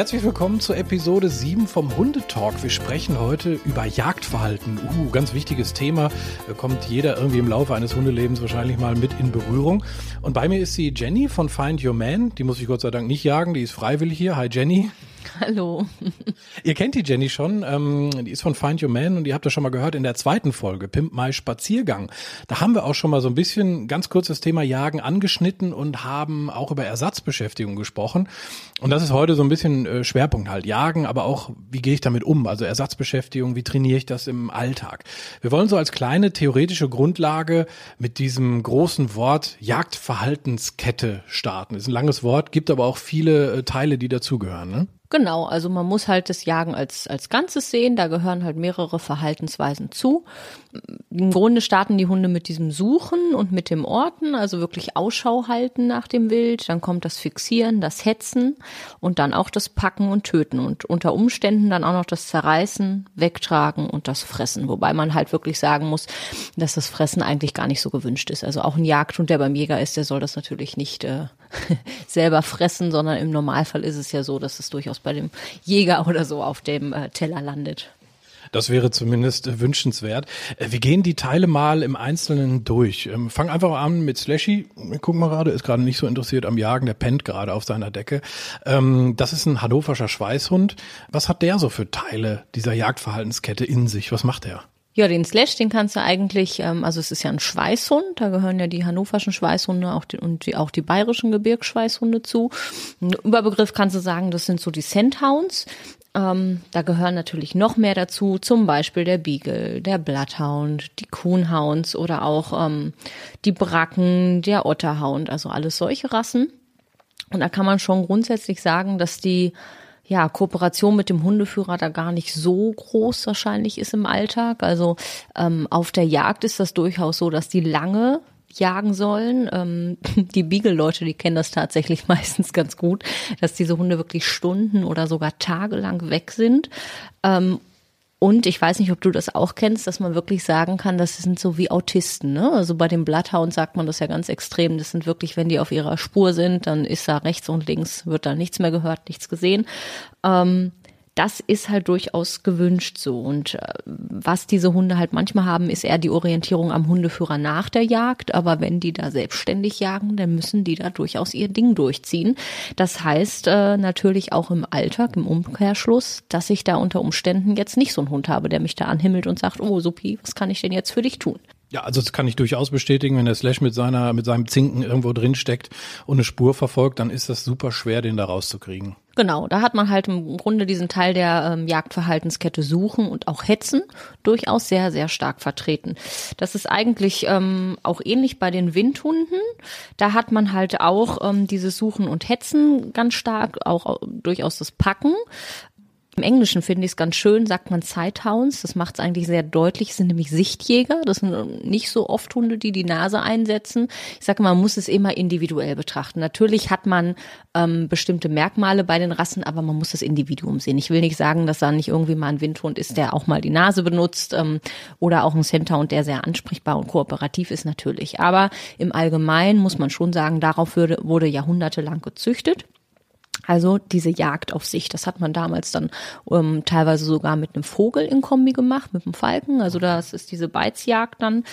Herzlich willkommen zur Episode 7 vom Hundetalk. Wir sprechen heute über Jagdverhalten. Uh, ganz wichtiges Thema. Da kommt jeder irgendwie im Laufe eines Hundelebens wahrscheinlich mal mit in Berührung. Und bei mir ist sie Jenny von Find Your Man. Die muss ich Gott sei Dank nicht jagen, die ist freiwillig hier. Hi Jenny. Hallo. Ihr kennt die Jenny schon, ähm, die ist von Find Your Man und ihr habt das schon mal gehört in der zweiten Folge, Pimp My Spaziergang. Da haben wir auch schon mal so ein bisschen ganz kurz das Thema Jagen angeschnitten und haben auch über Ersatzbeschäftigung gesprochen. Und das ist heute so ein bisschen äh, Schwerpunkt halt. Jagen, aber auch, wie gehe ich damit um? Also Ersatzbeschäftigung, wie trainiere ich das im Alltag? Wir wollen so als kleine theoretische Grundlage mit diesem großen Wort Jagdverhaltenskette starten. Ist ein langes Wort, gibt aber auch viele äh, Teile, die dazugehören. Ne? Genau, also man muss halt das Jagen als, als Ganzes sehen, da gehören halt mehrere Verhaltensweisen zu. Im Grunde starten die Hunde mit diesem Suchen und mit dem Orten, also wirklich Ausschau halten nach dem Wild. Dann kommt das Fixieren, das Hetzen und dann auch das Packen und Töten und unter Umständen dann auch noch das Zerreißen, Wegtragen und das Fressen. Wobei man halt wirklich sagen muss, dass das Fressen eigentlich gar nicht so gewünscht ist. Also auch ein Jagdhund, der beim Jäger ist, der soll das natürlich nicht äh, selber fressen, sondern im Normalfall ist es ja so, dass es durchaus bei dem Jäger oder so auf dem äh, Teller landet. Das wäre zumindest äh, wünschenswert. Äh, wir gehen die Teile mal im Einzelnen durch. Ähm, fang einfach an mit Slashy. Guck mal gerade, ist gerade nicht so interessiert am Jagen, der pennt gerade auf seiner Decke. Ähm, das ist ein hannoverscher Schweißhund. Was hat der so für Teile dieser Jagdverhaltenskette in sich? Was macht er? Ja, den Slash, den kannst du eigentlich, ähm, also es ist ja ein Schweißhund, da gehören ja die hannoverschen Schweißhunde auch die, und die, auch die bayerischen Gebirgsschweißhunde zu. Ein Überbegriff kannst du sagen, das sind so die Scenthounds. Ähm, da gehören natürlich noch mehr dazu, zum Beispiel der Beagle, der Bloodhound, die Coonhounds oder auch ähm, die Bracken, der Otterhound, also alles solche Rassen. Und da kann man schon grundsätzlich sagen, dass die ja, Kooperation mit dem Hundeführer da gar nicht so groß wahrscheinlich ist im Alltag. Also ähm, auf der Jagd ist das durchaus so, dass die lange jagen sollen. Ähm, die Beagle-Leute, die kennen das tatsächlich meistens ganz gut, dass diese Hunde wirklich Stunden oder sogar tagelang weg sind. Ähm, und ich weiß nicht, ob du das auch kennst, dass man wirklich sagen kann, das sind so wie Autisten. Ne? Also bei den Bloodhounds sagt man das ja ganz extrem. Das sind wirklich, wenn die auf ihrer Spur sind, dann ist da rechts und links, wird da nichts mehr gehört, nichts gesehen. Ähm, das ist halt durchaus gewünscht so. Und äh, was diese Hunde halt manchmal haben, ist eher die Orientierung am Hundeführer nach der Jagd. Aber wenn die da selbstständig jagen, dann müssen die da durchaus ihr Ding durchziehen. Das heißt äh, natürlich auch im Alltag, im Umkehrschluss, dass ich da unter Umständen jetzt nicht so einen Hund habe, der mich da anhimmelt und sagt, oh Supi, was kann ich denn jetzt für dich tun? Ja, also das kann ich durchaus bestätigen, wenn der Slash mit seiner, mit seinem Zinken irgendwo drin steckt und eine Spur verfolgt, dann ist das super schwer, den da rauszukriegen. Genau, da hat man halt im Grunde diesen Teil der ähm, Jagdverhaltenskette Suchen und auch Hetzen durchaus sehr, sehr stark vertreten. Das ist eigentlich ähm, auch ähnlich bei den Windhunden. Da hat man halt auch ähm, dieses Suchen und Hetzen ganz stark, auch durchaus das Packen. Im Englischen finde ich es ganz schön, sagt man Sighthounds. Das macht es eigentlich sehr deutlich. Es sind nämlich Sichtjäger. Das sind nicht so oft Hunde, die die Nase einsetzen. Ich sage, man muss es immer individuell betrachten. Natürlich hat man ähm, bestimmte Merkmale bei den Rassen, aber man muss das Individuum sehen. Ich will nicht sagen, dass da nicht irgendwie mal ein Windhund ist, der auch mal die Nase benutzt ähm, oder auch ein Centerhund, der sehr ansprechbar und kooperativ ist, natürlich. Aber im Allgemeinen muss man schon sagen, darauf wurde, wurde jahrhundertelang gezüchtet. Also diese Jagd auf sich, das hat man damals dann ähm, teilweise sogar mit einem Vogel in Kombi gemacht, mit einem Falken. Also das ist diese Beizjagd dann.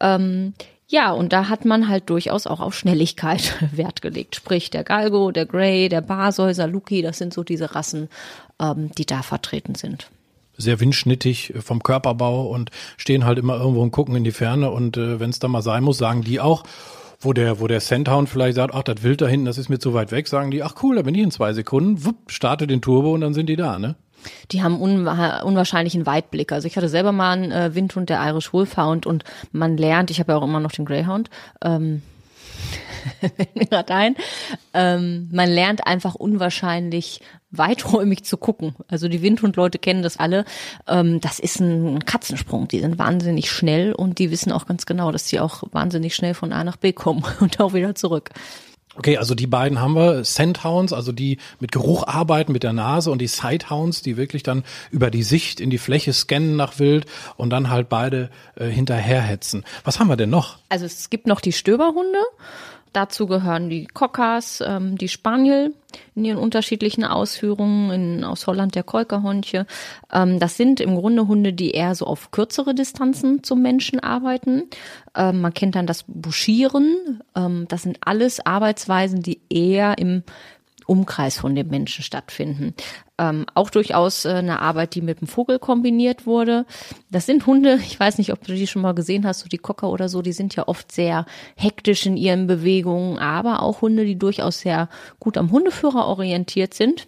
Ähm, ja, und da hat man halt durchaus auch auf Schnelligkeit Wert gelegt. Sprich, der Galgo, der Grey, der Barsoi, Saluki, das sind so diese Rassen, ähm, die da vertreten sind sehr windschnittig vom Körperbau und stehen halt immer irgendwo und gucken in die Ferne und äh, wenn es da mal sein muss, sagen die auch, wo der, wo der Sandhound vielleicht sagt, ach, das Wild da hinten, das ist mir zu weit weg, sagen die, ach cool, da bin ich in zwei Sekunden, wupp, starte den Turbo und dann sind die da, ne? Die haben un unwahrscheinlichen Weitblick. Also ich hatte selber mal einen äh, Windhund, der Irish Wolfhound und man lernt, ich habe ja auch immer noch den Greyhound, ähm, gerade ein. Ähm, man lernt einfach unwahrscheinlich weiträumig zu gucken. Also die Windhundleute kennen das alle. Ähm, das ist ein Katzensprung. Die sind wahnsinnig schnell und die wissen auch ganz genau, dass sie auch wahnsinnig schnell von A nach B kommen und auch wieder zurück. Okay, also die beiden haben wir, Scenthounds, also die mit Geruch arbeiten, mit der Nase und die Sighthounds, die wirklich dann über die Sicht in die Fläche scannen nach Wild und dann halt beide äh, hinterherhetzen. Was haben wir denn noch? Also es gibt noch die Stöberhunde. Dazu gehören die Cockers, ähm, die Spaniel in ihren unterschiedlichen Ausführungen, in, aus Holland der Kolkerhondche. Ähm, das sind im Grunde Hunde, die eher so auf kürzere Distanzen zum Menschen arbeiten. Ähm, man kennt dann das Buschieren. Ähm, das sind alles Arbeitsweisen, die eher im Umkreis von dem Menschen stattfinden. Ähm, auch durchaus äh, eine Arbeit, die mit dem Vogel kombiniert wurde. Das sind Hunde, ich weiß nicht, ob du die schon mal gesehen hast, so die Cocker oder so, die sind ja oft sehr hektisch in ihren Bewegungen, aber auch Hunde, die durchaus sehr gut am Hundeführer orientiert sind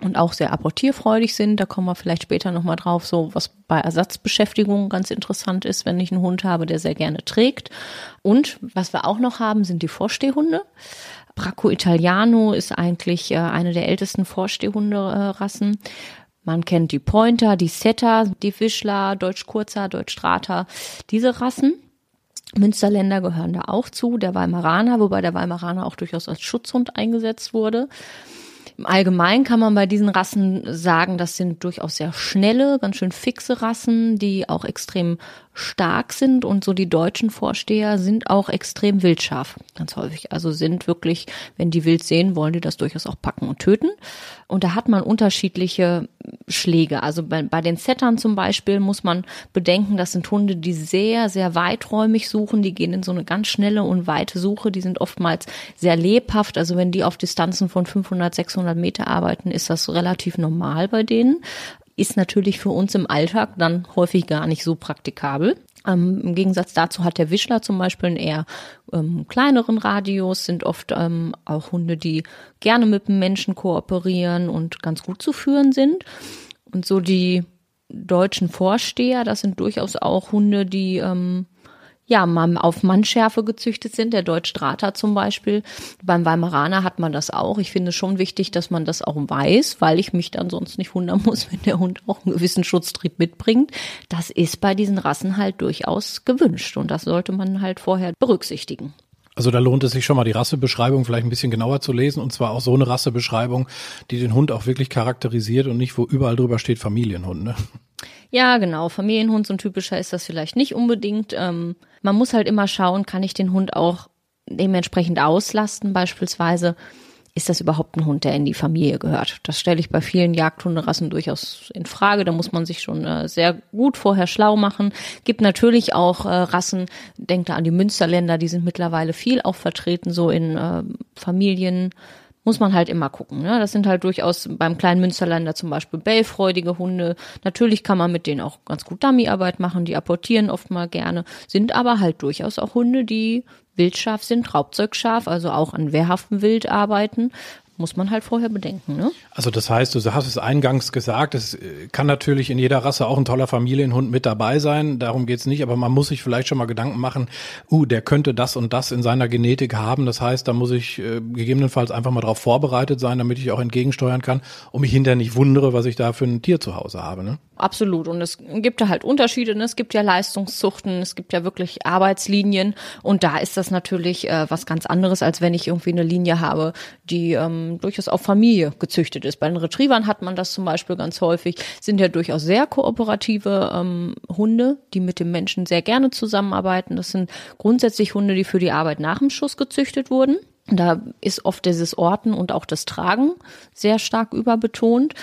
und auch sehr apportierfreudig sind. Da kommen wir vielleicht später nochmal drauf, so was bei Ersatzbeschäftigung ganz interessant ist, wenn ich einen Hund habe, der sehr gerne trägt. Und was wir auch noch haben, sind die Vorstehhunde. Bracco Italiano ist eigentlich äh, eine der ältesten Vorstehhunderassen. Man kennt die Pointer, die Setter, die Fischler, Deutsch Kurzer, Deutsch Strata, diese Rassen. Münsterländer gehören da auch zu, der Weimaraner, wobei der Weimaraner auch durchaus als Schutzhund eingesetzt wurde. Im Allgemeinen kann man bei diesen Rassen sagen, das sind durchaus sehr schnelle, ganz schön fixe Rassen, die auch extrem stark sind und so die deutschen Vorsteher sind auch extrem wildscharf, ganz häufig. Also sind wirklich, wenn die wild sehen, wollen die das durchaus auch packen und töten. Und da hat man unterschiedliche Schläge. Also bei, bei den Settern zum Beispiel muss man bedenken, das sind Hunde, die sehr, sehr weiträumig suchen. Die gehen in so eine ganz schnelle und weite Suche. Die sind oftmals sehr lebhaft. Also wenn die auf Distanzen von 500, 600 Meter arbeiten, ist das relativ normal bei denen ist natürlich für uns im Alltag dann häufig gar nicht so praktikabel. Ähm, Im Gegensatz dazu hat der Wischler zum Beispiel einen eher ähm, kleineren Radius, sind oft ähm, auch Hunde, die gerne mit dem Menschen kooperieren und ganz gut zu führen sind. Und so die deutschen Vorsteher, das sind durchaus auch Hunde, die ähm, ja, mal auf Mannschärfe gezüchtet sind, der Deutschstrater zum Beispiel. Beim Weimaraner hat man das auch. Ich finde es schon wichtig, dass man das auch weiß, weil ich mich dann sonst nicht wundern muss, wenn der Hund auch einen gewissen Schutztrieb mitbringt. Das ist bei diesen Rassen halt durchaus gewünscht und das sollte man halt vorher berücksichtigen. Also da lohnt es sich schon mal die Rassebeschreibung vielleicht ein bisschen genauer zu lesen und zwar auch so eine Rassebeschreibung, die den Hund auch wirklich charakterisiert und nicht, wo überall drüber steht Familienhund. Ne? Ja, genau. Familienhund, so ein typischer ist das vielleicht nicht unbedingt. Ähm, man muss halt immer schauen, kann ich den Hund auch dementsprechend auslasten, beispielsweise. Ist das überhaupt ein Hund, der in die Familie gehört? Das stelle ich bei vielen Jagdhunderassen durchaus in Frage. Da muss man sich schon äh, sehr gut vorher schlau machen. Gibt natürlich auch äh, Rassen, denkt da an die Münsterländer, die sind mittlerweile viel auch vertreten, so in äh, Familien muss man halt immer gucken. Ne? Das sind halt durchaus beim kleinen Münsterländer zum Beispiel bellfreudige Hunde. Natürlich kann man mit denen auch ganz gut Dummyarbeit machen, die apportieren oft mal gerne, sind aber halt durchaus auch Hunde, die wildscharf sind, Raubzeugscharf, also auch an wehrhaftem Wild arbeiten. muss man halt vorher bedenken. Ne? Also das heißt, du hast es eingangs gesagt, es äh, kann natürlich in jeder Rasse auch ein toller Familienhund mit dabei sein, darum geht's nicht, aber man muss sich vielleicht schon mal Gedanken machen, uh, der könnte das und das in seiner Genetik haben, das heißt, da muss ich äh, gegebenenfalls einfach mal darauf vorbereitet sein, damit ich auch entgegensteuern kann und mich hinterher nicht wundere, was ich da für ein Tier zu Hause habe. Ne? Absolut. Und es gibt da halt Unterschiede. Ne? Es gibt ja Leistungszuchten, es gibt ja wirklich Arbeitslinien. Und da ist das natürlich äh, was ganz anderes, als wenn ich irgendwie eine Linie habe, die ähm, durchaus auf Familie gezüchtet ist. Bei den Retrievern hat man das zum Beispiel ganz häufig. Sind ja durchaus sehr kooperative ähm, Hunde, die mit dem Menschen sehr gerne zusammenarbeiten. Das sind grundsätzlich Hunde, die für die Arbeit nach dem Schuss gezüchtet wurden. Da ist oft dieses Orten und auch das Tragen sehr stark überbetont.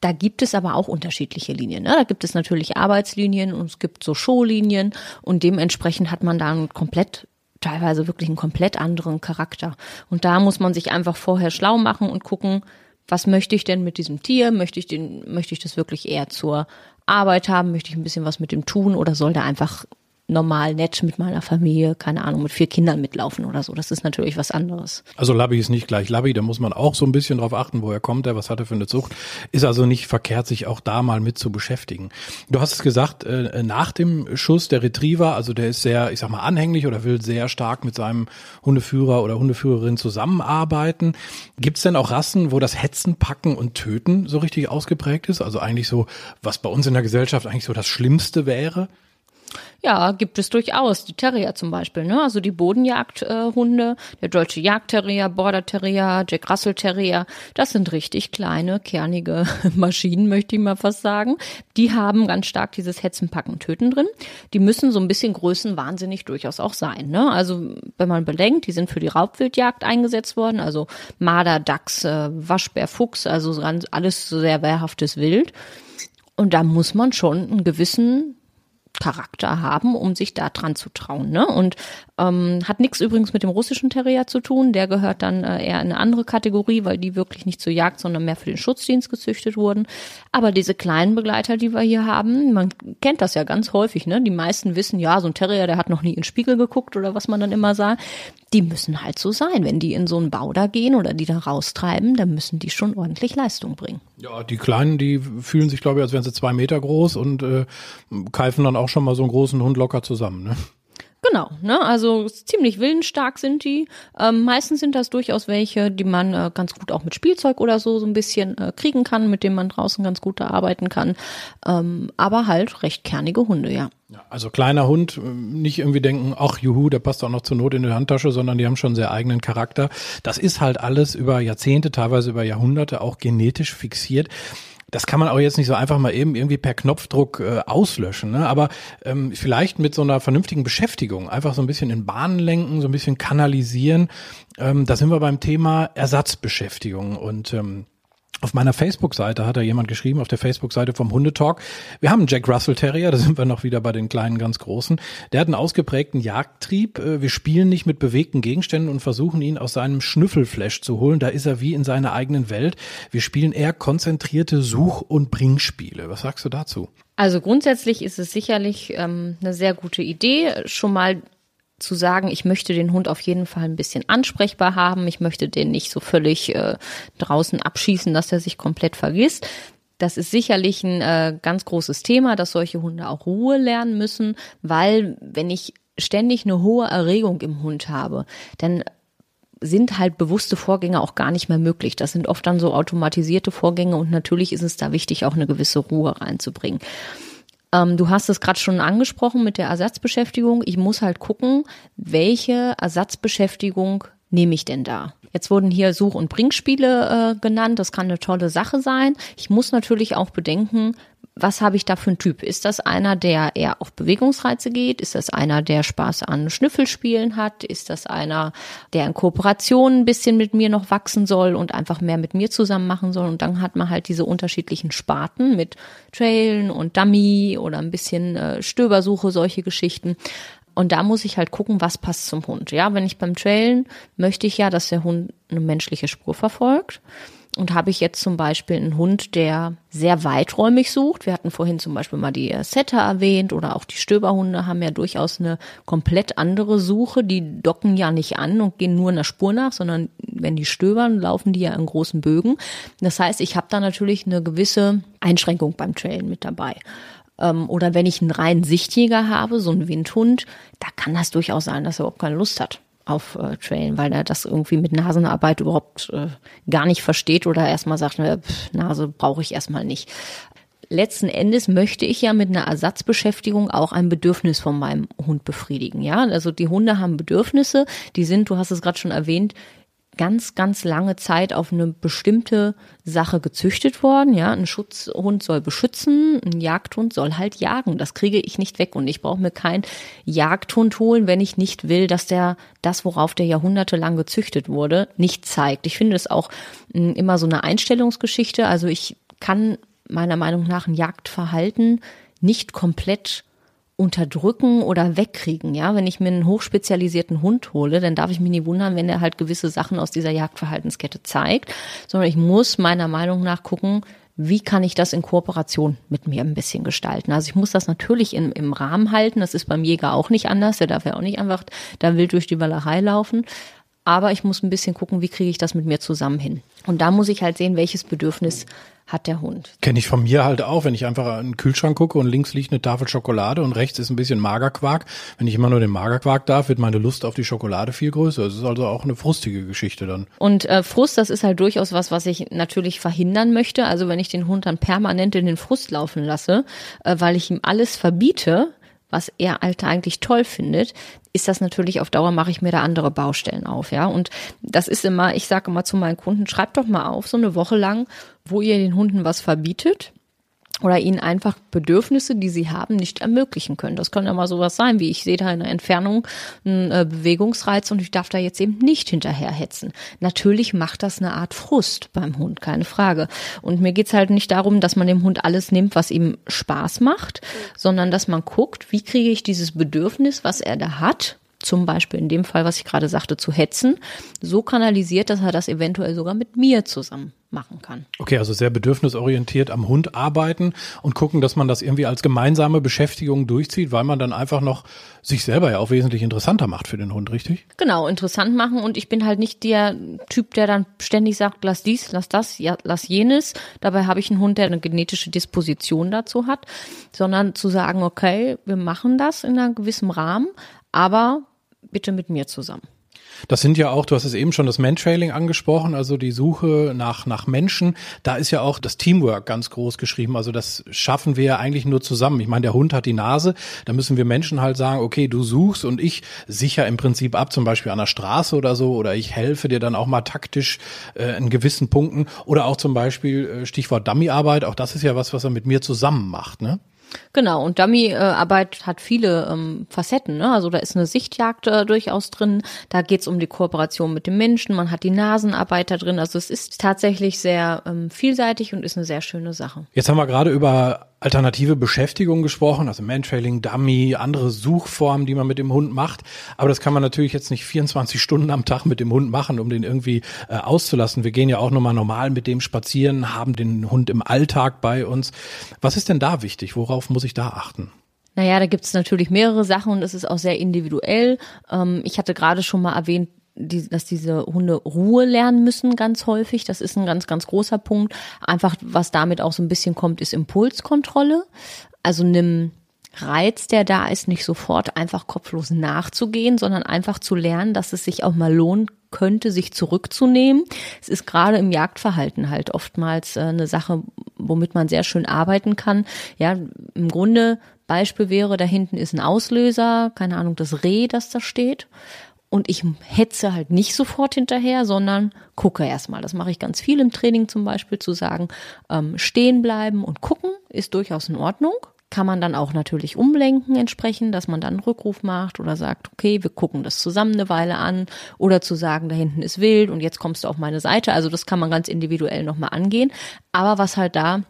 Da gibt es aber auch unterschiedliche Linien. Ne? Da gibt es natürlich Arbeitslinien und es gibt so Showlinien und dementsprechend hat man da einen komplett teilweise wirklich einen komplett anderen Charakter. Und da muss man sich einfach vorher schlau machen und gucken, was möchte ich denn mit diesem Tier? Möchte ich den, möchte ich das wirklich eher zur Arbeit haben? Möchte ich ein bisschen was mit dem tun oder soll der einfach normal nett mit meiner Familie, keine Ahnung, mit vier Kindern mitlaufen oder so. Das ist natürlich was anderes. Also Labby ist nicht gleich Labby, da muss man auch so ein bisschen drauf achten, woher kommt er, was hat er für eine Zucht. Ist also nicht verkehrt, sich auch da mal mit zu beschäftigen. Du hast es gesagt, äh, nach dem Schuss der Retriever, also der ist sehr, ich sag mal, anhänglich oder will sehr stark mit seinem Hundeführer oder Hundeführerin zusammenarbeiten. Gibt es denn auch Rassen, wo das Hetzen, Packen und Töten so richtig ausgeprägt ist? Also eigentlich so, was bei uns in der Gesellschaft eigentlich so das Schlimmste wäre? Ja, gibt es durchaus. Die Terrier zum Beispiel, ne? Also die Bodenjagdhunde, äh, der deutsche Jagdterrier, Border Terrier, Jack Russell Terrier, das sind richtig kleine, kernige Maschinen, möchte ich mal fast sagen. Die haben ganz stark dieses Hetzen, Packen, Töten drin. Die müssen so ein bisschen größenwahnsinnig durchaus auch sein, ne? Also wenn man bedenkt, die sind für die Raubwildjagd eingesetzt worden, also Marder, Dachs, äh, Waschbär, Fuchs, also alles sehr wehrhaftes Wild. Und da muss man schon einen gewissen Charakter haben, um sich da dran zu trauen. Ne? Und ähm, hat nichts übrigens mit dem russischen Terrier zu tun. Der gehört dann äh, eher in eine andere Kategorie, weil die wirklich nicht zur Jagd, sondern mehr für den Schutzdienst gezüchtet wurden. Aber diese kleinen Begleiter, die wir hier haben, man kennt das ja ganz häufig. Ne? Die meisten wissen, ja, so ein Terrier, der hat noch nie in den Spiegel geguckt oder was man dann immer sagt. Die müssen halt so sein. Wenn die in so einen Bau da gehen oder die da raustreiben, dann müssen die schon ordentlich Leistung bringen. Ja, die Kleinen, die fühlen sich, glaube ich, als wären sie zwei Meter groß und äh, keifen dann auch schon mal so einen großen Hund locker zusammen. Ne? Genau, ne? Also ziemlich willensstark sind die. Ähm, meistens sind das durchaus welche, die man äh, ganz gut auch mit Spielzeug oder so so ein bisschen äh, kriegen kann, mit denen man draußen ganz gut arbeiten kann. Ähm, aber halt recht kernige Hunde, ja. ja. Also kleiner Hund, äh, nicht irgendwie denken, ach juhu, der passt auch noch zur Not in die Handtasche, sondern die haben schon sehr eigenen Charakter. Das ist halt alles über Jahrzehnte, teilweise über Jahrhunderte auch genetisch fixiert. Das kann man auch jetzt nicht so einfach mal eben irgendwie per Knopfdruck äh, auslöschen. Ne? Aber ähm, vielleicht mit so einer vernünftigen Beschäftigung, einfach so ein bisschen in Bahnen lenken, so ein bisschen kanalisieren. Ähm, da sind wir beim Thema Ersatzbeschäftigung und ähm, auf meiner Facebook-Seite hat da jemand geschrieben, auf der Facebook-Seite vom Hundetalk. Wir haben einen Jack Russell Terrier, da sind wir noch wieder bei den kleinen, ganz großen. Der hat einen ausgeprägten Jagdtrieb. Äh, wir spielen nicht mit bewegten Gegenständen und versuchen ihn aus seinem Schnüffelflash zu holen. Da ist er wie in seiner eigenen Welt. Wir spielen eher konzentrierte Such- und Bringspiele. Was sagst du dazu? Also grundsätzlich ist es sicherlich ähm, eine sehr gute Idee, schon mal zu sagen, ich möchte den Hund auf jeden Fall ein bisschen ansprechbar haben, ich möchte den nicht so völlig äh, draußen abschießen, dass er sich komplett vergisst. Das ist sicherlich ein äh, ganz großes Thema, dass solche Hunde auch Ruhe lernen müssen, weil wenn ich ständig eine hohe Erregung im Hund habe, dann sind halt bewusste Vorgänge auch gar nicht mehr möglich. Das sind oft dann so automatisierte Vorgänge und natürlich ist es da wichtig, auch eine gewisse Ruhe reinzubringen. Ähm, du hast es gerade schon angesprochen mit der Ersatzbeschäftigung. Ich muss halt gucken, welche Ersatzbeschäftigung nehme ich denn da? Jetzt wurden hier Such- und Bringspiele äh, genannt. Das kann eine tolle Sache sein. Ich muss natürlich auch bedenken, was habe ich da für einen Typ? Ist das einer, der eher auf Bewegungsreize geht? Ist das einer, der Spaß an Schnüffelspielen hat? Ist das einer, der in Kooperation ein bisschen mit mir noch wachsen soll und einfach mehr mit mir zusammen machen soll? Und dann hat man halt diese unterschiedlichen Sparten mit Trailen und Dummy oder ein bisschen äh, Stöbersuche, solche Geschichten. Und da muss ich halt gucken, was passt zum Hund. Ja, wenn ich beim Trailen möchte ich ja, dass der Hund eine menschliche Spur verfolgt. Und habe ich jetzt zum Beispiel einen Hund, der sehr weiträumig sucht. Wir hatten vorhin zum Beispiel mal die Setter erwähnt oder auch die Stöberhunde haben ja durchaus eine komplett andere Suche. Die docken ja nicht an und gehen nur einer Spur nach, sondern wenn die stöbern, laufen die ja in großen Bögen. Das heißt, ich habe da natürlich eine gewisse Einschränkung beim Trailen mit dabei. Ähm, oder wenn ich einen reinen Sichtjäger habe, so einen Windhund, da kann das durchaus sein, dass er überhaupt keine Lust hat auf äh, Trailen, weil er das irgendwie mit Nasenarbeit überhaupt äh, gar nicht versteht oder erstmal sagt, äh, pff, Nase brauche ich erstmal nicht. Letzten Endes möchte ich ja mit einer Ersatzbeschäftigung auch ein Bedürfnis von meinem Hund befriedigen. Ja, also die Hunde haben Bedürfnisse, die sind, du hast es gerade schon erwähnt, ganz, ganz lange Zeit auf eine bestimmte Sache gezüchtet worden. Ja, ein Schutzhund soll beschützen, ein Jagdhund soll halt jagen. Das kriege ich nicht weg und ich brauche mir keinen Jagdhund holen, wenn ich nicht will, dass der das, worauf der jahrhundertelang gezüchtet wurde, nicht zeigt. Ich finde es auch hm, immer so eine Einstellungsgeschichte. Also ich kann meiner Meinung nach ein Jagdverhalten nicht komplett unterdrücken oder wegkriegen. Ja, wenn ich mir einen hochspezialisierten Hund hole, dann darf ich mich nie wundern, wenn er halt gewisse Sachen aus dieser Jagdverhaltenskette zeigt, sondern ich muss meiner Meinung nach gucken, wie kann ich das in Kooperation mit mir ein bisschen gestalten? Also ich muss das natürlich in, im Rahmen halten. Das ist beim Jäger auch nicht anders. Der darf ja auch nicht einfach da wild durch die Wallerei laufen. Aber ich muss ein bisschen gucken, wie kriege ich das mit mir zusammen hin. Und da muss ich halt sehen, welches Bedürfnis hat der Hund. Kenne ich von mir halt auch, wenn ich einfach in den Kühlschrank gucke und links liegt eine Tafel Schokolade und rechts ist ein bisschen Magerquark. Wenn ich immer nur den Magerquark darf, wird meine Lust auf die Schokolade viel größer. Es ist also auch eine frustige Geschichte dann. Und äh, Frust, das ist halt durchaus was, was ich natürlich verhindern möchte. Also wenn ich den Hund dann permanent in den Frust laufen lasse, äh, weil ich ihm alles verbiete, was er halt eigentlich toll findet, ist das natürlich auf Dauer mache ich mir da andere Baustellen auf, ja. Und das ist immer, ich sage immer zu meinen Kunden, schreibt doch mal auf, so eine Woche lang, wo ihr den Hunden was verbietet oder ihnen einfach Bedürfnisse, die sie haben, nicht ermöglichen können. Das kann ja mal sowas sein, wie ich sehe da in der Entfernung einen äh, Bewegungsreiz und ich darf da jetzt eben nicht hinterherhetzen. Natürlich macht das eine Art Frust beim Hund, keine Frage. Und mir geht's halt nicht darum, dass man dem Hund alles nimmt, was ihm Spaß macht, sondern dass man guckt, wie kriege ich dieses Bedürfnis, was er da hat, zum Beispiel in dem Fall, was ich gerade sagte, zu hetzen, so kanalisiert, dass er das eventuell sogar mit mir zusammen machen kann. Okay, also sehr bedürfnisorientiert am Hund arbeiten und gucken, dass man das irgendwie als gemeinsame Beschäftigung durchzieht, weil man dann einfach noch sich selber ja auch wesentlich interessanter macht für den Hund, richtig? Genau, interessant machen und ich bin halt nicht der Typ, der dann ständig sagt, lass dies, lass das, ja, lass jenes. Dabei habe ich einen Hund, der eine genetische Disposition dazu hat, sondern zu sagen, okay, wir machen das in einem gewissen Rahmen, aber bitte mit mir zusammen. Das sind ja auch, du hast es eben schon das Mantrailing angesprochen, also die Suche nach, nach Menschen. Da ist ja auch das Teamwork ganz groß geschrieben. Also das schaffen wir ja eigentlich nur zusammen. Ich meine, der Hund hat die Nase. Da müssen wir Menschen halt sagen, okay, du suchst und ich sicher im Prinzip ab, zum Beispiel an der Straße oder so, oder ich helfe dir dann auch mal taktisch äh, in gewissen Punkten. Oder auch zum Beispiel äh, Stichwort Dummyarbeit. Auch das ist ja was, was er mit mir zusammen macht, ne? Genau, und Dummy-Arbeit hat viele ähm, Facetten. Ne? Also da ist eine Sichtjagd äh, durchaus drin, da geht es um die Kooperation mit dem Menschen, man hat die Nasenarbeit da drin. Also es ist tatsächlich sehr ähm, vielseitig und ist eine sehr schöne Sache. Jetzt haben wir gerade über alternative Beschäftigung gesprochen, also Mantrailing, Dummy, andere Suchformen, die man mit dem Hund macht. Aber das kann man natürlich jetzt nicht 24 Stunden am Tag mit dem Hund machen, um den irgendwie äh, auszulassen. Wir gehen ja auch nochmal normal mit dem spazieren, haben den Hund im Alltag bei uns. Was ist denn da wichtig? Worauf muss ich da achten? Naja, da gibt es natürlich mehrere Sachen und es ist auch sehr individuell. Ähm, ich hatte gerade schon mal erwähnt, die, dass diese Hunde Ruhe lernen müssen ganz häufig. Das ist ein ganz, ganz großer Punkt. Einfach, was damit auch so ein bisschen kommt, ist Impulskontrolle. Also nimm Reiz, der da ist, nicht sofort einfach kopflos nachzugehen, sondern einfach zu lernen, dass es sich auch mal lohnen könnte, sich zurückzunehmen. Es ist gerade im Jagdverhalten halt oftmals äh, eine Sache, womit man sehr schön arbeiten kann. Ja, im Grunde Beispiel wäre, da hinten ist ein Auslöser, keine Ahnung, das Reh, das da steht und ich hetze halt nicht sofort hinterher, sondern gucke erstmal. Das mache ich ganz viel im Training zum Beispiel, zu sagen, ähm, stehen bleiben und gucken ist durchaus in Ordnung. Kann man dann auch natürlich umlenken entsprechend, dass man dann einen Rückruf macht oder sagt, okay, wir gucken das zusammen eine Weile an oder zu sagen, da hinten ist wild und jetzt kommst du auf meine Seite. Also das kann man ganz individuell nochmal angehen. Aber was halt da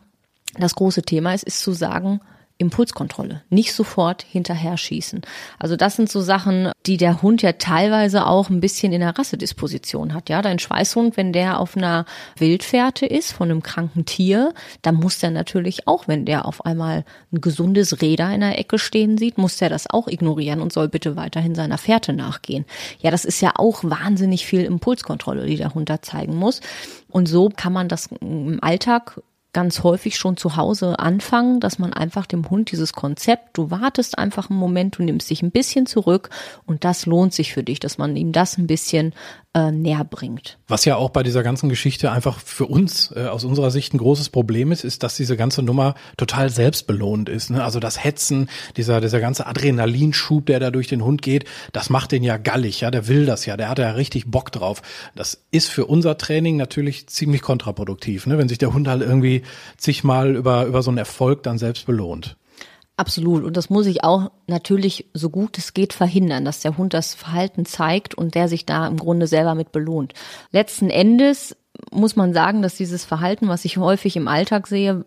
das große Thema ist, ist zu sagen, Impulskontrolle, nicht sofort hinterher schießen. Also das sind so Sachen, die der Hund ja teilweise auch ein bisschen in der Rassedisposition hat. Ja, dein Schweißhund, wenn der auf einer Wildfährte ist von einem kranken Tier, dann muss der natürlich auch, wenn der auf einmal ein gesundes Räder in der Ecke stehen sieht, muss der das auch ignorieren und soll bitte weiterhin seiner Fährte nachgehen. Ja, das ist ja auch wahnsinnig viel Impulskontrolle, die der Hund da zeigen muss. Und so kann man das im Alltag ganz häufig schon zu Hause anfangen, dass man einfach dem Hund dieses Konzept, du wartest einfach einen Moment, du nimmst dich ein bisschen zurück und das lohnt sich für dich, dass man ihm das ein bisschen äh, näher bringt. Was ja auch bei dieser ganzen Geschichte einfach für uns äh, aus unserer Sicht ein großes Problem ist, ist, dass diese ganze Nummer total selbstbelohnend ist. Ne? Also das Hetzen, dieser, dieser ganze Adrenalinschub, der da durch den Hund geht, das macht den ja gallig, ja, der will das ja, der hat ja richtig Bock drauf. Das ist für unser Training natürlich ziemlich kontraproduktiv, ne? wenn sich der Hund halt irgendwie zigmal über, über so einen Erfolg dann selbst belohnt. Absolut. Und das muss ich auch natürlich so gut es geht verhindern, dass der Hund das Verhalten zeigt und der sich da im Grunde selber mit belohnt. Letzten Endes muss man sagen, dass dieses Verhalten, was ich häufig im Alltag sehe,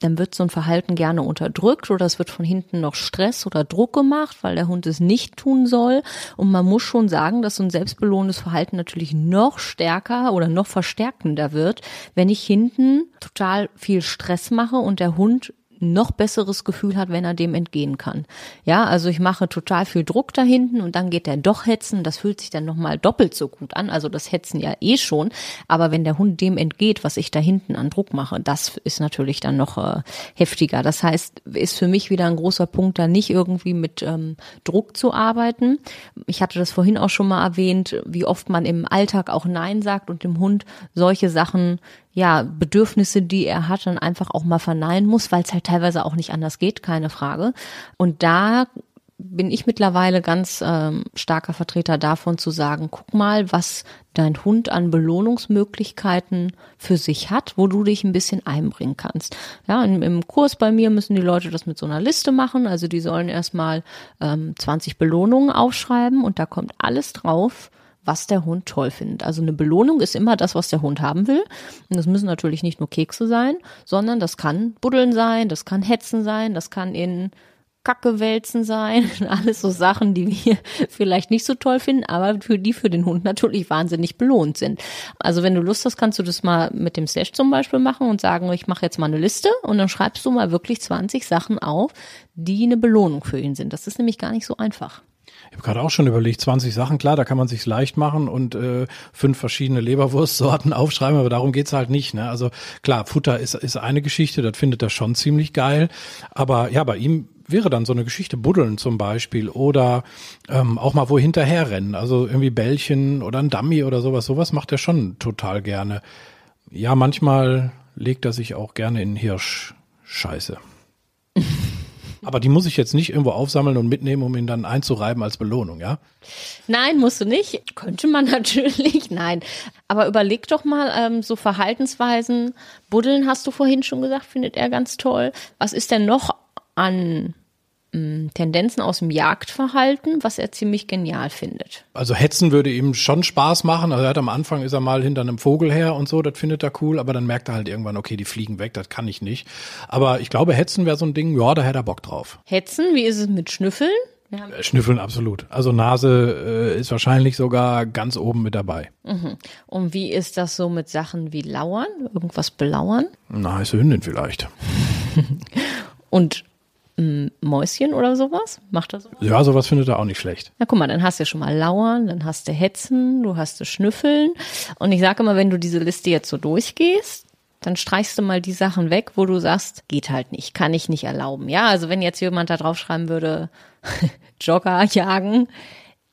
dann wird so ein Verhalten gerne unterdrückt oder es wird von hinten noch Stress oder Druck gemacht, weil der Hund es nicht tun soll. Und man muss schon sagen, dass so ein selbstbelohnendes Verhalten natürlich noch stärker oder noch verstärkender wird, wenn ich hinten total viel Stress mache und der Hund noch besseres Gefühl hat, wenn er dem entgehen kann. Ja, also ich mache total viel Druck da hinten und dann geht er doch hetzen. Das fühlt sich dann nochmal doppelt so gut an. Also das Hetzen ja eh schon. Aber wenn der Hund dem entgeht, was ich da hinten an Druck mache, das ist natürlich dann noch äh, heftiger. Das heißt, ist für mich wieder ein großer Punkt, da nicht irgendwie mit ähm, Druck zu arbeiten. Ich hatte das vorhin auch schon mal erwähnt, wie oft man im Alltag auch Nein sagt und dem Hund solche Sachen ja, Bedürfnisse, die er hat, dann einfach auch mal verneinen muss, weil es halt teilweise auch nicht anders geht, keine Frage. Und da bin ich mittlerweile ganz ähm, starker Vertreter davon zu sagen, guck mal, was dein Hund an Belohnungsmöglichkeiten für sich hat, wo du dich ein bisschen einbringen kannst. Ja, im, im Kurs bei mir müssen die Leute das mit so einer Liste machen. Also die sollen erstmal ähm, 20 Belohnungen aufschreiben und da kommt alles drauf, was der Hund toll findet. Also eine Belohnung ist immer das, was der Hund haben will. Und das müssen natürlich nicht nur Kekse sein, sondern das kann Buddeln sein, das kann Hetzen sein, das kann in Kacke wälzen sein, alles so Sachen, die wir vielleicht nicht so toll finden, aber für die für den Hund natürlich wahnsinnig belohnt sind. Also wenn du Lust hast, kannst du das mal mit dem Slash zum Beispiel machen und sagen, ich mache jetzt mal eine Liste und dann schreibst du mal wirklich 20 Sachen auf, die eine Belohnung für ihn sind. Das ist nämlich gar nicht so einfach. Ich habe gerade auch schon überlegt, 20 Sachen, klar, da kann man sich leicht machen und äh, fünf verschiedene Leberwurstsorten aufschreiben, aber darum geht's halt nicht. Ne? Also klar, Futter ist, ist eine Geschichte, das findet er schon ziemlich geil. Aber ja, bei ihm wäre dann so eine Geschichte Buddeln zum Beispiel oder ähm, auch mal wo hinterherrennen, also irgendwie Bällchen oder ein Dummy oder sowas, sowas macht er schon total gerne. Ja, manchmal legt er sich auch gerne in Hirsch. Scheiße. Aber die muss ich jetzt nicht irgendwo aufsammeln und mitnehmen, um ihn dann einzureiben als Belohnung, ja? Nein, musst du nicht. Könnte man natürlich, nein. Aber überleg doch mal, ähm, so Verhaltensweisen. Buddeln hast du vorhin schon gesagt, findet er ganz toll. Was ist denn noch an Tendenzen aus dem Jagdverhalten, was er ziemlich genial findet. Also Hetzen würde ihm schon Spaß machen. Also er hat am Anfang ist er mal hinter einem Vogel her und so, das findet er cool, aber dann merkt er halt irgendwann, okay, die fliegen weg, das kann ich nicht. Aber ich glaube, Hetzen wäre so ein Ding, ja, da hätte er Bock drauf. Hetzen, wie ist es mit Schnüffeln? Äh, Schnüffeln absolut. Also Nase äh, ist wahrscheinlich sogar ganz oben mit dabei. Mhm. Und wie ist das so mit Sachen wie Lauern? Irgendwas belauern? Na, heiße Hündin vielleicht. und Mäuschen oder sowas? Macht er sowas? Ja, sowas findet er auch nicht schlecht. Na guck mal, dann hast du schon mal Lauern, dann hast du Hetzen, du hast du Schnüffeln. Und ich sage immer, wenn du diese Liste jetzt so durchgehst, dann streichst du mal die Sachen weg, wo du sagst, geht halt nicht, kann ich nicht erlauben. Ja, also wenn jetzt jemand da drauf schreiben würde, Jogger jagen,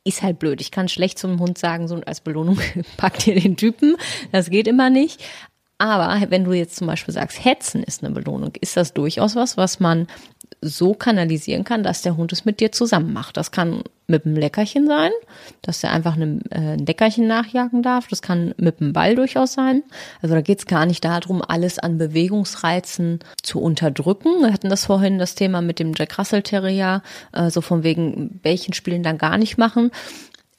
ist halt blöd. Ich kann schlecht zum Hund sagen, so als Belohnung, pack dir den Typen. Das geht immer nicht. Aber wenn du jetzt zum Beispiel sagst, Hetzen ist eine Belohnung, ist das durchaus was, was man so kanalisieren kann, dass der Hund es mit dir zusammen macht. Das kann mit einem Leckerchen sein, dass er einfach einem, äh, ein Leckerchen nachjagen darf. Das kann mit einem Ball durchaus sein. Also da geht es gar nicht darum, alles an Bewegungsreizen zu unterdrücken. Wir hatten das vorhin, das Thema mit dem Jack Russell Terrier, äh, so von wegen Bällchen spielen dann gar nicht machen.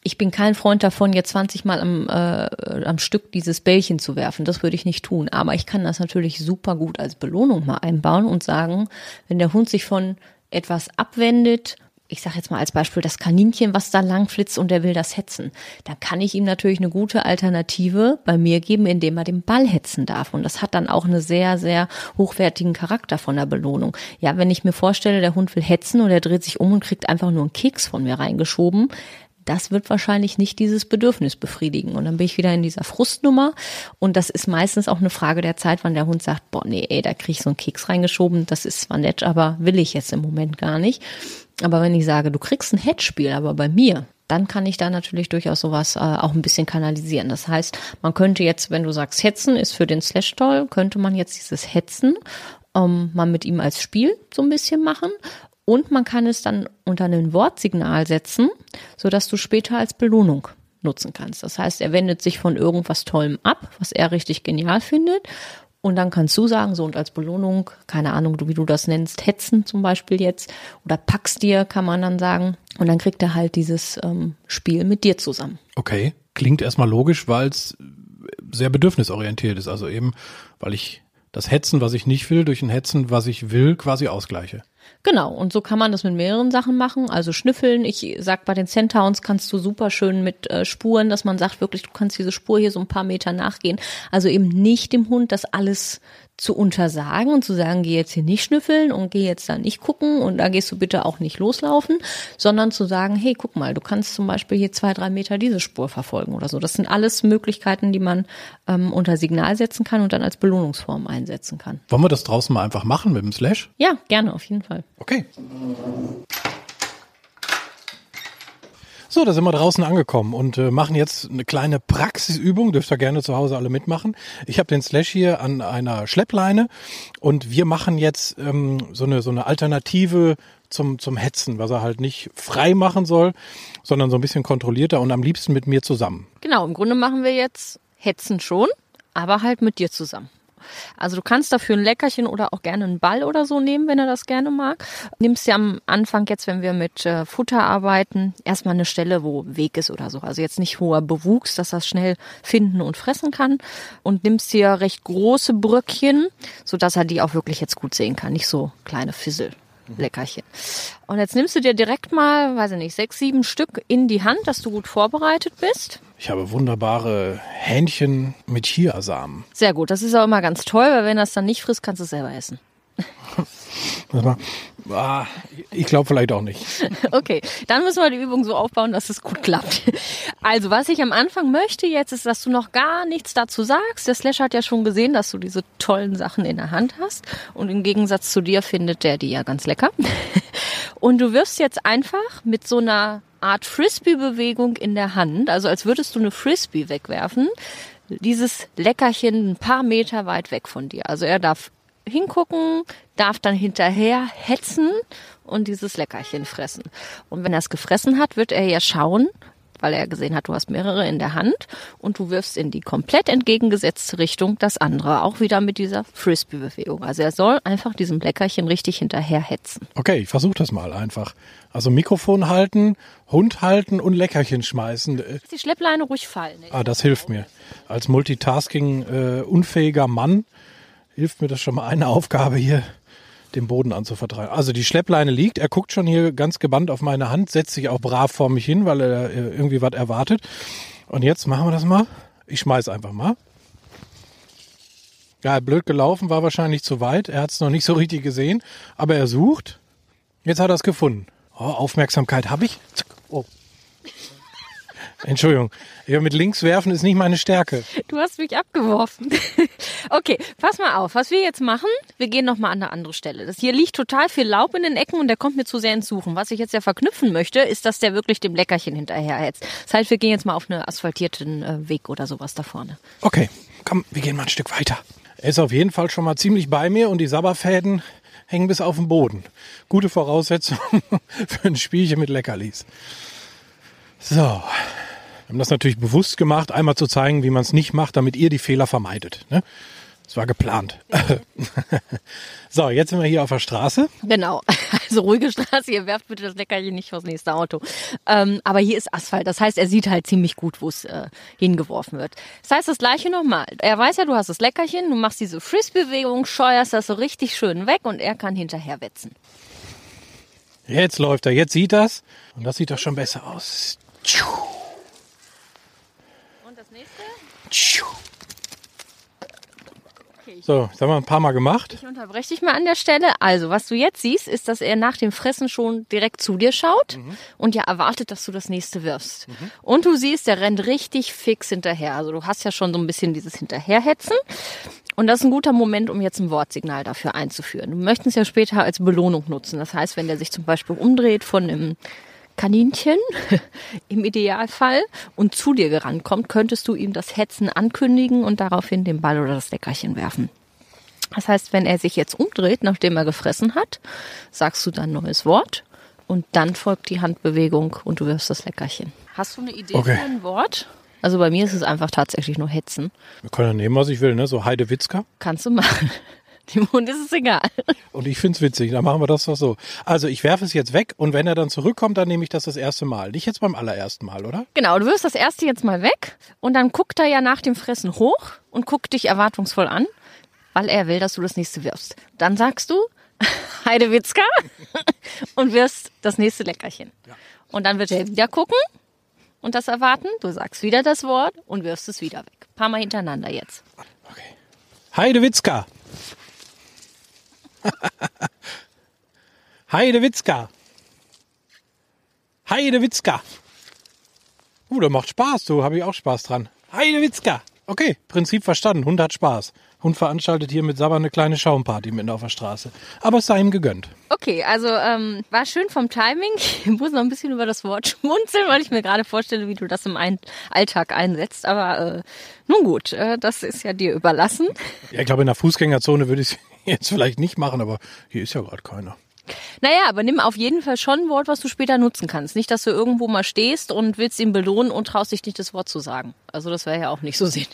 Ich bin kein Freund davon, jetzt 20 Mal am, äh, am Stück dieses Bällchen zu werfen. Das würde ich nicht tun. Aber ich kann das natürlich super gut als Belohnung mal einbauen und sagen, wenn der Hund sich von etwas abwendet, ich sage jetzt mal als Beispiel das Kaninchen, was da lang flitzt und der will das hetzen, dann kann ich ihm natürlich eine gute Alternative bei mir geben, indem er den Ball hetzen darf. Und das hat dann auch einen sehr, sehr hochwertigen Charakter von der Belohnung. Ja, wenn ich mir vorstelle, der Hund will hetzen und er dreht sich um und kriegt einfach nur einen Keks von mir reingeschoben, das wird wahrscheinlich nicht dieses Bedürfnis befriedigen. Und dann bin ich wieder in dieser Frustnummer. Und das ist meistens auch eine Frage der Zeit, wann der Hund sagt, boah, nee, ey, da krieg ich so einen Keks reingeschoben. Das ist zwar nett, aber will ich jetzt im Moment gar nicht. Aber wenn ich sage, du kriegst ein Headspiel, aber bei mir, dann kann ich da natürlich durchaus sowas äh, auch ein bisschen kanalisieren. Das heißt, man könnte jetzt, wenn du sagst, Hetzen ist für den Slash toll, könnte man jetzt dieses Hetzen ähm, mal mit ihm als Spiel so ein bisschen machen und man kann es dann unter ein Wortsignal setzen, so dass du später als Belohnung nutzen kannst. Das heißt, er wendet sich von irgendwas Tollem ab, was er richtig genial findet. Und dann kannst du sagen, so und als Belohnung, keine Ahnung, wie du das nennst, hetzen zum Beispiel jetzt oder packst dir, kann man dann sagen. Und dann kriegt er halt dieses ähm, Spiel mit dir zusammen. Okay, klingt erstmal logisch, weil es sehr bedürfnisorientiert ist. Also eben, weil ich das Hetzen, was ich nicht will, durch ein Hetzen, was ich will, quasi ausgleiche. Genau, und so kann man das mit mehreren Sachen machen. Also schnüffeln. Ich sag bei den Centowns kannst du super schön mit äh, Spuren, dass man sagt wirklich, du kannst diese Spur hier so ein paar Meter nachgehen. Also eben nicht dem Hund das alles zu untersagen und zu sagen, geh jetzt hier nicht schnüffeln und geh jetzt da nicht gucken und da gehst du bitte auch nicht loslaufen, sondern zu sagen, hey, guck mal, du kannst zum Beispiel hier zwei, drei Meter diese Spur verfolgen oder so. Das sind alles Möglichkeiten, die man ähm, unter Signal setzen kann und dann als Belohnungsform einsetzen kann. Wollen wir das draußen mal einfach machen mit dem Slash? Ja, gerne, auf jeden Fall. Okay. So, da sind wir draußen angekommen und äh, machen jetzt eine kleine Praxisübung. Dürft ihr gerne zu Hause alle mitmachen. Ich habe den Slash hier an einer Schleppleine und wir machen jetzt ähm, so eine so eine Alternative zum zum Hetzen, was er halt nicht frei machen soll, sondern so ein bisschen kontrollierter und am liebsten mit mir zusammen. Genau, im Grunde machen wir jetzt Hetzen schon, aber halt mit dir zusammen. Also du kannst dafür ein Leckerchen oder auch gerne einen Ball oder so nehmen, wenn er das gerne mag. Nimmst ja am Anfang jetzt, wenn wir mit äh, Futter arbeiten, erstmal eine Stelle, wo Weg ist oder so. Also jetzt nicht hoher Bewuchs, dass das schnell finden und fressen kann. Und nimmst dir recht große Bröckchen, sodass er die auch wirklich jetzt gut sehen kann. Nicht so kleine Fissel. Leckerchen. Und jetzt nimmst du dir direkt mal, weiß ich nicht, sechs, sieben Stück in die Hand, dass du gut vorbereitet bist. Ich habe wunderbare Hähnchen mit Chiasamen. Sehr gut, das ist auch immer ganz toll, weil wenn das dann nicht frisst, kannst du es selber essen. Ah, ich glaube vielleicht auch nicht. Okay, dann müssen wir die Übung so aufbauen, dass es gut klappt. Also, was ich am Anfang möchte jetzt, ist, dass du noch gar nichts dazu sagst. Der Slash hat ja schon gesehen, dass du diese tollen Sachen in der Hand hast. Und im Gegensatz zu dir findet der die ja ganz lecker. Und du wirst jetzt einfach mit so einer Art Frisbee-Bewegung in der Hand, also als würdest du eine Frisbee wegwerfen, dieses Leckerchen ein paar Meter weit weg von dir. Also er darf hingucken, darf dann hinterher hetzen und dieses Leckerchen fressen. Und wenn er es gefressen hat, wird er ja schauen, weil er gesehen hat, du hast mehrere in der Hand und du wirfst in die komplett entgegengesetzte Richtung das andere, auch wieder mit dieser Frisbee-Bewegung. Also er soll einfach diesem Leckerchen richtig hinterher hetzen. Okay, ich versuche das mal einfach. Also Mikrofon halten, Hund halten und Leckerchen schmeißen. Die Schleppleine ruhig fallen. Ah, das hilft mir. Als Multitasking äh, unfähiger Mann hilft mir das schon mal eine Aufgabe hier, den Boden anzuvertreiben. Also die Schleppleine liegt, er guckt schon hier ganz gebannt auf meine Hand, setzt sich auch brav vor mich hin, weil er äh, irgendwie was erwartet. Und jetzt machen wir das mal. Ich schmeiß einfach mal. Ja, blöd gelaufen, war wahrscheinlich zu weit. Er hat es noch nicht so richtig gesehen, aber er sucht. Jetzt hat er es gefunden. Oh, Aufmerksamkeit habe ich. Oh. Entschuldigung. Ja, mit links werfen ist nicht meine Stärke. Du hast mich abgeworfen. okay, pass mal auf. Was wir jetzt machen, wir gehen nochmal an eine andere Stelle. Das hier liegt total viel Laub in den Ecken und der kommt mir zu sehr ins Suchen. Was ich jetzt ja verknüpfen möchte, ist, dass der wirklich dem Leckerchen hinterherhetzt. Das heißt, wir gehen jetzt mal auf einen asphaltierten äh, Weg oder sowas da vorne. Okay, komm, wir gehen mal ein Stück weiter. Er ist auf jeden Fall schon mal ziemlich bei mir und die Sabberfäden hängen bis auf den Boden. Gute Voraussetzung für ein Spielchen mit Leckerlis. So, haben das natürlich bewusst gemacht, einmal zu zeigen, wie man es nicht macht, damit ihr die Fehler vermeidet. Ne? Es war geplant. so, jetzt sind wir hier auf der Straße. Genau. Also ruhige Straße, ihr werft bitte das Leckerchen nicht vors nächste Auto. Ähm, aber hier ist Asphalt. Das heißt, er sieht halt ziemlich gut, wo es äh, hingeworfen wird. Das heißt das gleiche nochmal. Er weiß ja, du hast das Leckerchen, du machst diese Frisbee-Bewegung, scheuerst das so richtig schön weg und er kann hinterher wetzen. Jetzt läuft er, jetzt sieht das. Und das sieht doch schon besser aus. Das nächste? So, das haben wir ein paar Mal gemacht. Ich unterbreche dich mal an der Stelle. Also, was du jetzt siehst, ist, dass er nach dem Fressen schon direkt zu dir schaut mhm. und ja erwartet, dass du das nächste wirfst. Mhm. Und du siehst, der rennt richtig fix hinterher. Also, du hast ja schon so ein bisschen dieses Hinterherhetzen. Und das ist ein guter Moment, um jetzt ein Wortsignal dafür einzuführen. Du möchtest es ja später als Belohnung nutzen. Das heißt, wenn der sich zum Beispiel umdreht von einem Kaninchen im Idealfall und zu dir gerannt kommt, könntest du ihm das Hetzen ankündigen und daraufhin den Ball oder das Leckerchen werfen. Das heißt, wenn er sich jetzt umdreht, nachdem er gefressen hat, sagst du dann ein neues Wort und dann folgt die Handbewegung und du wirfst das Leckerchen. Hast du eine Idee okay. für ein Wort? Also bei mir ist es einfach tatsächlich nur Hetzen. Wir können ja nehmen, was ich will, ne? So Heidewitzka. Kannst du machen. Dem Hund ist es egal. Und ich find's witzig, dann machen wir das doch so. Also ich werfe es jetzt weg und wenn er dann zurückkommt, dann nehme ich das das erste Mal. Nicht jetzt beim allerersten Mal, oder? Genau, du wirfst das erste jetzt mal weg und dann guckt er ja nach dem Fressen hoch und guckt dich erwartungsvoll an, weil er will, dass du das nächste wirfst. Dann sagst du Heidewitzka und wirst das nächste Leckerchen. Ja. Und dann wird er wieder gucken und das erwarten. Du sagst wieder das Wort und wirfst es wieder weg. Ein paar Mal hintereinander jetzt. Okay. Heidewitzka. Heidewitzka. Heidewitzka. Uh, der macht Spaß, so habe ich auch Spaß dran. Heidewitzka. Okay, Prinzip verstanden. Hund hat Spaß. Hund veranstaltet hier mit Sabber eine kleine Schaumparty mitten auf der Straße. Aber es sei ihm gegönnt. Okay, also ähm, war schön vom Timing. Ich muss noch ein bisschen über das Wort schmunzeln, weil ich mir gerade vorstelle, wie du das im ein Alltag einsetzt. Aber äh, nun gut, äh, das ist ja dir überlassen. Ja, ich glaube, in der Fußgängerzone würde ich es jetzt vielleicht nicht machen, aber hier ist ja gerade keiner. Naja, aber nimm auf jeden Fall schon ein Wort, was du später nutzen kannst. Nicht, dass du irgendwo mal stehst und willst ihn belohnen und traust dich nicht, das Wort zu sagen. Also das wäre ja auch nicht so sinnig.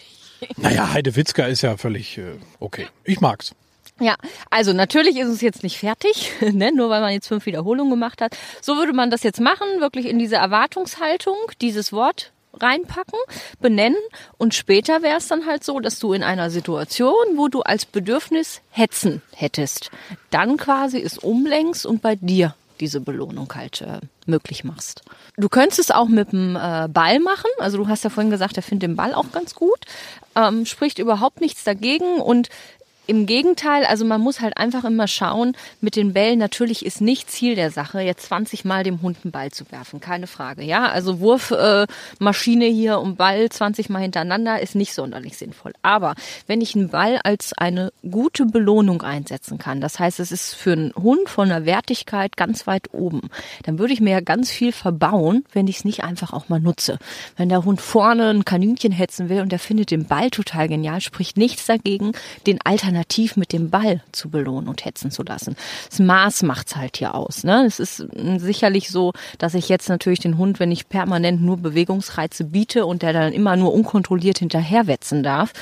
Naja, Heidewitzka ist ja völlig äh, okay. Ich mag's. Ja, also natürlich ist es jetzt nicht fertig, ne, nur weil man jetzt fünf Wiederholungen gemacht hat. So würde man das jetzt machen, wirklich in diese Erwartungshaltung, dieses Wort reinpacken, benennen und später wäre es dann halt so, dass du in einer Situation, wo du als Bedürfnis hetzen hättest, dann quasi es umlenkst und bei dir diese Belohnung halt äh, möglich machst. Du könntest es auch mit dem äh, Ball machen. Also du hast ja vorhin gesagt, er findet den Ball auch ganz gut. Ähm, spricht überhaupt nichts dagegen und im Gegenteil, also man muss halt einfach immer schauen, mit den Bällen natürlich ist nicht Ziel der Sache, jetzt 20 Mal dem Hund einen Ball zu werfen, keine Frage. Ja, also Wurfmaschine äh, hier und Ball 20 Mal hintereinander ist nicht sonderlich sinnvoll. Aber wenn ich einen Ball als eine gute Belohnung einsetzen kann, das heißt, es ist für einen Hund von der Wertigkeit ganz weit oben, dann würde ich mir ja ganz viel verbauen, wenn ich es nicht einfach auch mal nutze. Wenn der Hund vorne ein Kaninchen hetzen will und der findet den Ball total genial, spricht nichts dagegen, den Alternativen alternativ mit dem Ball zu belohnen und hetzen zu lassen. Das Maß macht's halt hier aus. Ne? Es ist sicherlich so, dass ich jetzt natürlich den Hund, wenn ich permanent nur Bewegungsreize biete und der dann immer nur unkontrolliert hinterherwetzen darf,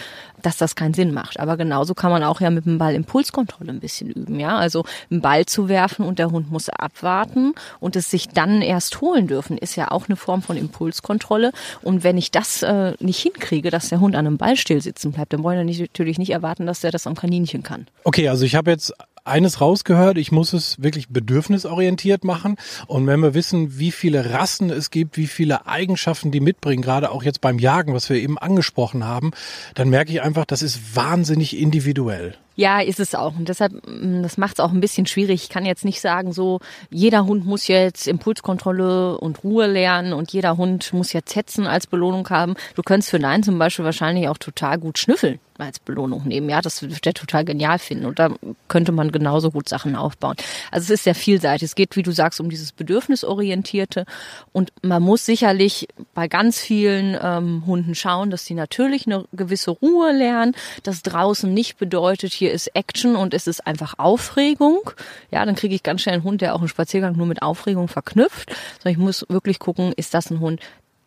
dass das keinen Sinn macht. Aber genauso kann man auch ja mit dem Ball Impulskontrolle ein bisschen üben, ja. Also einen Ball zu werfen und der Hund muss abwarten und es sich dann erst holen dürfen, ist ja auch eine Form von Impulskontrolle. Und wenn ich das äh, nicht hinkriege, dass der Hund an einem Ball still sitzen bleibt, dann wollen wir natürlich nicht erwarten, dass der das am Kaninchen kann. Okay, also ich habe jetzt eines rausgehört, ich muss es wirklich bedürfnisorientiert machen. Und wenn wir wissen, wie viele Rassen es gibt, wie viele Eigenschaften die mitbringen, gerade auch jetzt beim Jagen, was wir eben angesprochen haben, dann merke ich einfach, das ist wahnsinnig individuell. Ja, ist es auch. Und deshalb, mm, das macht es auch ein bisschen schwierig. Ich kann jetzt nicht sagen, so, jeder Hund muss jetzt Impulskontrolle und Ruhe lernen und jeder Hund muss jetzt Hetzen als Belohnung haben. Du könntest für Nein zum Beispiel wahrscheinlich auch total gut schnüffeln als Belohnung nehmen. Ja, das wird der total genial finden. Und da könnte man genauso gut Sachen aufbauen. Also es ist sehr vielseitig. Es geht, wie du sagst, um dieses Bedürfnisorientierte. Und man muss sicherlich bei ganz vielen ähm, Hunden schauen, dass sie natürlich eine gewisse Ruhe lernen, dass draußen nicht bedeutet, hier ist Action und es ist einfach Aufregung. Ja, dann kriege ich ganz schnell einen Hund, der auch einen Spaziergang nur mit Aufregung verknüpft. Sondern ich muss wirklich gucken, ist das ein Hund,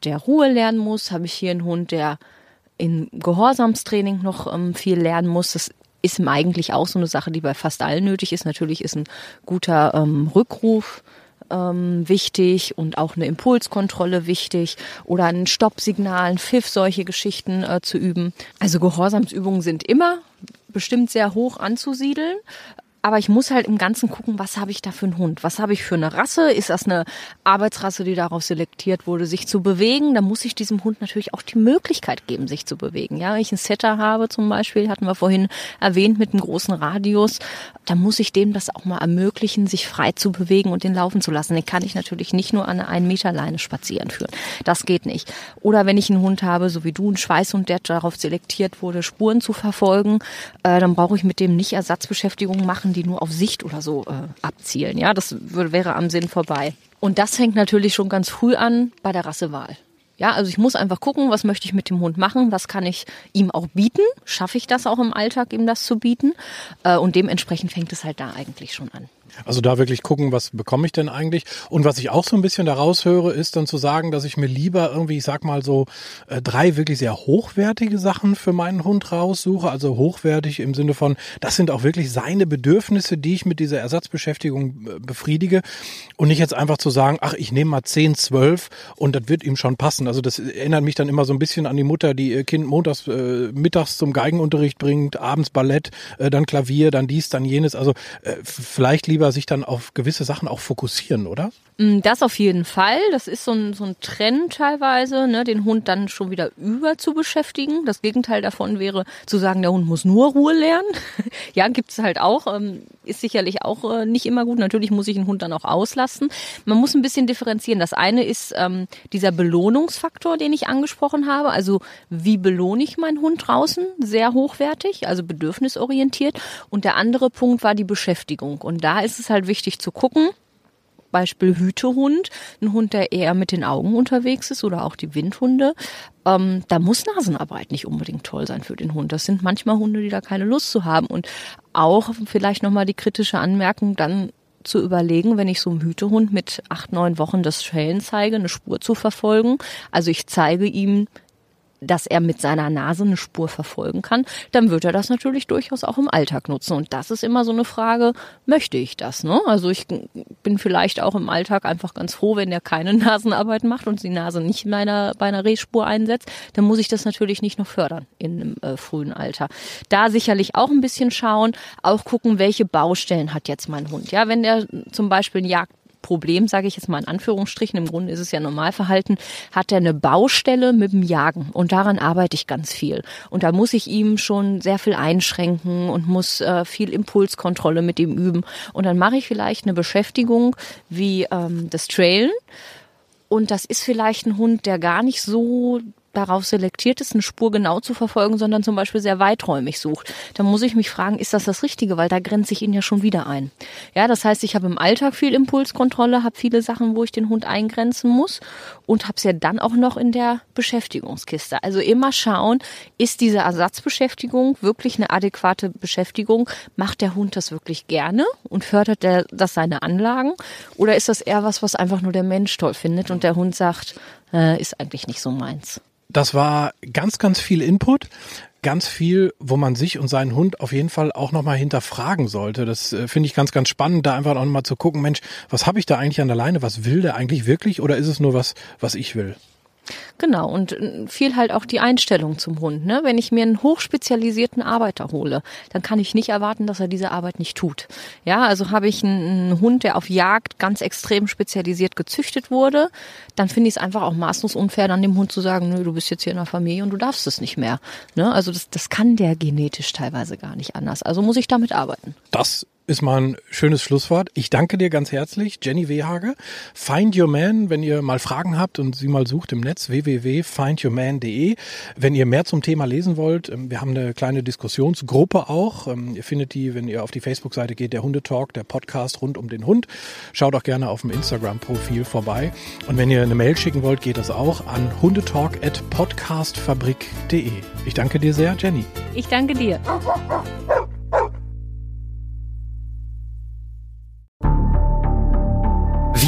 der Ruhe lernen muss? Habe ich hier einen Hund, der in Gehorsamstraining noch ähm, viel lernen muss. Das ist eigentlich auch so eine Sache, die bei fast allen nötig ist. Natürlich ist ein guter ähm, Rückruf ähm, wichtig und auch eine Impulskontrolle wichtig oder ein Stoppsignal, ein Pfiff, solche Geschichten äh, zu üben. Also Gehorsamsübungen sind immer bestimmt sehr hoch anzusiedeln. Aber ich muss halt im Ganzen gucken, was habe ich da für einen Hund? Was habe ich für eine Rasse? Ist das eine Arbeitsrasse, die darauf selektiert wurde, sich zu bewegen? Da muss ich diesem Hund natürlich auch die Möglichkeit geben, sich zu bewegen. Ja, wenn ich einen Setter habe zum Beispiel, hatten wir vorhin erwähnt mit einem großen Radius, da muss ich dem das auch mal ermöglichen, sich frei zu bewegen und den laufen zu lassen. Den kann ich natürlich nicht nur an einer 1 Meter Leine spazieren führen. Das geht nicht. Oder wenn ich einen Hund habe, so wie du, einen Schweißhund, der darauf selektiert wurde, Spuren zu verfolgen, äh, dann brauche ich mit dem nicht Ersatzbeschäftigung machen Sachen, die nur auf Sicht oder so äh, abzielen. Ja, das wäre am Sinn vorbei. Und das hängt natürlich schon ganz früh an bei der Rassewahl. Ja, also ich muss einfach gucken, was möchte ich mit dem Hund machen, was kann ich ihm auch bieten, schaffe ich das auch im Alltag, ihm das zu bieten äh, und dementsprechend fängt es halt da eigentlich schon an. Also da wirklich gucken, was bekomme ich denn eigentlich? Und was ich auch so ein bisschen daraus höre, ist dann zu sagen, dass ich mir lieber irgendwie, ich sag mal so, äh, drei wirklich sehr hochwertige Sachen für meinen Hund raussuche. Also hochwertig im Sinne von, das sind auch wirklich seine Bedürfnisse, die ich mit dieser Ersatzbeschäftigung äh, befriedige. Und nicht jetzt einfach zu sagen, ach, ich nehme mal zehn, zwölf und das wird ihm schon passen. Also das erinnert mich dann immer so ein bisschen an die Mutter, die ihr Kind montags, äh, mittags zum Geigenunterricht bringt, abends Ballett, äh, dann Klavier, dann dies, dann jenes. Also äh, vielleicht lieber lieber sich dann auf gewisse Sachen auch fokussieren, oder? Mm, das auf jeden Fall. Das ist so ein, so ein Trend teilweise, ne, den Hund dann schon wieder über zu beschäftigen. Das Gegenteil davon wäre zu sagen, der Hund muss nur Ruhe lernen. ja, gibt es halt auch. Ähm, ist sicherlich auch äh, nicht immer gut. Natürlich muss ich einen Hund dann auch auslassen. Man muss ein bisschen differenzieren. Das eine ist ähm, dieser Belohnungsfaktor, den ich angesprochen habe. Also wie belohne ich meinen Hund draußen? Sehr hochwertig, also bedürfnisorientiert. Und der andere Punkt war die Beschäftigung. Und da ist ist es halt wichtig zu gucken. Beispiel Hütehund, ein Hund, der eher mit den Augen unterwegs ist oder auch die Windhunde. Ähm, da muss Nasenarbeit nicht unbedingt toll sein für den Hund. Das sind manchmal Hunde, die da keine Lust zu haben. Und auch vielleicht nochmal die kritische Anmerkung, dann zu überlegen, wenn ich so einem Hütehund mit acht, neun Wochen das Schellen zeige, eine Spur zu verfolgen. Also ich zeige ihm dass er mit seiner Nase eine Spur verfolgen kann, dann wird er das natürlich durchaus auch im Alltag nutzen. Und das ist immer so eine Frage, möchte ich das? Ne? Also ich bin vielleicht auch im Alltag einfach ganz froh, wenn er keine Nasenarbeit macht und die Nase nicht in einer, bei einer Rehspur einsetzt, dann muss ich das natürlich nicht noch fördern in einem äh, frühen Alter. Da sicherlich auch ein bisschen schauen, auch gucken, welche Baustellen hat jetzt mein Hund. Ja, wenn der zum Beispiel einen Jagd Problem, sage ich jetzt mal in Anführungsstrichen, im Grunde ist es ja Normalverhalten, hat er eine Baustelle mit dem Jagen und daran arbeite ich ganz viel. Und da muss ich ihm schon sehr viel einschränken und muss äh, viel Impulskontrolle mit ihm üben. Und dann mache ich vielleicht eine Beschäftigung wie ähm, das Trailen. Und das ist vielleicht ein Hund, der gar nicht so darauf selektiert ist, eine Spur genau zu verfolgen, sondern zum Beispiel sehr weiträumig sucht. Da muss ich mich fragen, ist das das Richtige? Weil da grenze ich ihn ja schon wieder ein. Ja, das heißt, ich habe im Alltag viel Impulskontrolle, habe viele Sachen, wo ich den Hund eingrenzen muss und habe es ja dann auch noch in der Beschäftigungskiste. Also immer schauen, ist diese Ersatzbeschäftigung wirklich eine adäquate Beschäftigung? Macht der Hund das wirklich gerne und fördert der, das seine Anlagen? Oder ist das eher was, was einfach nur der Mensch toll findet und der Hund sagt, äh, ist eigentlich nicht so meins? Das war ganz, ganz viel Input ganz viel, wo man sich und seinen Hund auf jeden Fall auch nochmal hinterfragen sollte. Das äh, finde ich ganz, ganz spannend, da einfach auch nochmal zu gucken, Mensch, was habe ich da eigentlich an der Leine? Was will der eigentlich wirklich oder ist es nur was, was ich will? Genau, und äh, viel halt auch die Einstellung zum Hund. Ne? Wenn ich mir einen hochspezialisierten Arbeiter hole, dann kann ich nicht erwarten, dass er diese Arbeit nicht tut. Ja, also habe ich einen, Hund, der auf Jagd ganz extrem spezialisiert gezüchtet wurde, dann finde ich es einfach auch maßlos unfair, dann dem Hund zu sagen, nö, du bist jetzt hier in der Familie und du darfst es nicht mehr. Ne? Also das, das kann der genetisch teilweise gar nicht anders. Also muss ich damit arbeiten. Das ist mal ein schönes Schlusswort. Ich danke dir ganz herzlich, Jenny Wehage. Find Your Man, wenn ihr mal Fragen habt und sie mal sucht im Netz, www.findyourman.de. Wenn ihr mehr zum Thema lesen wollt, ähm, wir haben eine kleine Diskussionsgruppe auch. Ähm, ihr findet die, wenn ihr auf die Facebook-Seite geht, der Hundetalk, der Podcast rund um den Hund. Schaut auch gerne auf dem Instagram-Profil vorbei. Und wenn ihr eine Mail schicken wollt, geht das auch an hundetalk.podcastfabrik.de. Ich danke dir sehr, Jenny. Ich danke dir.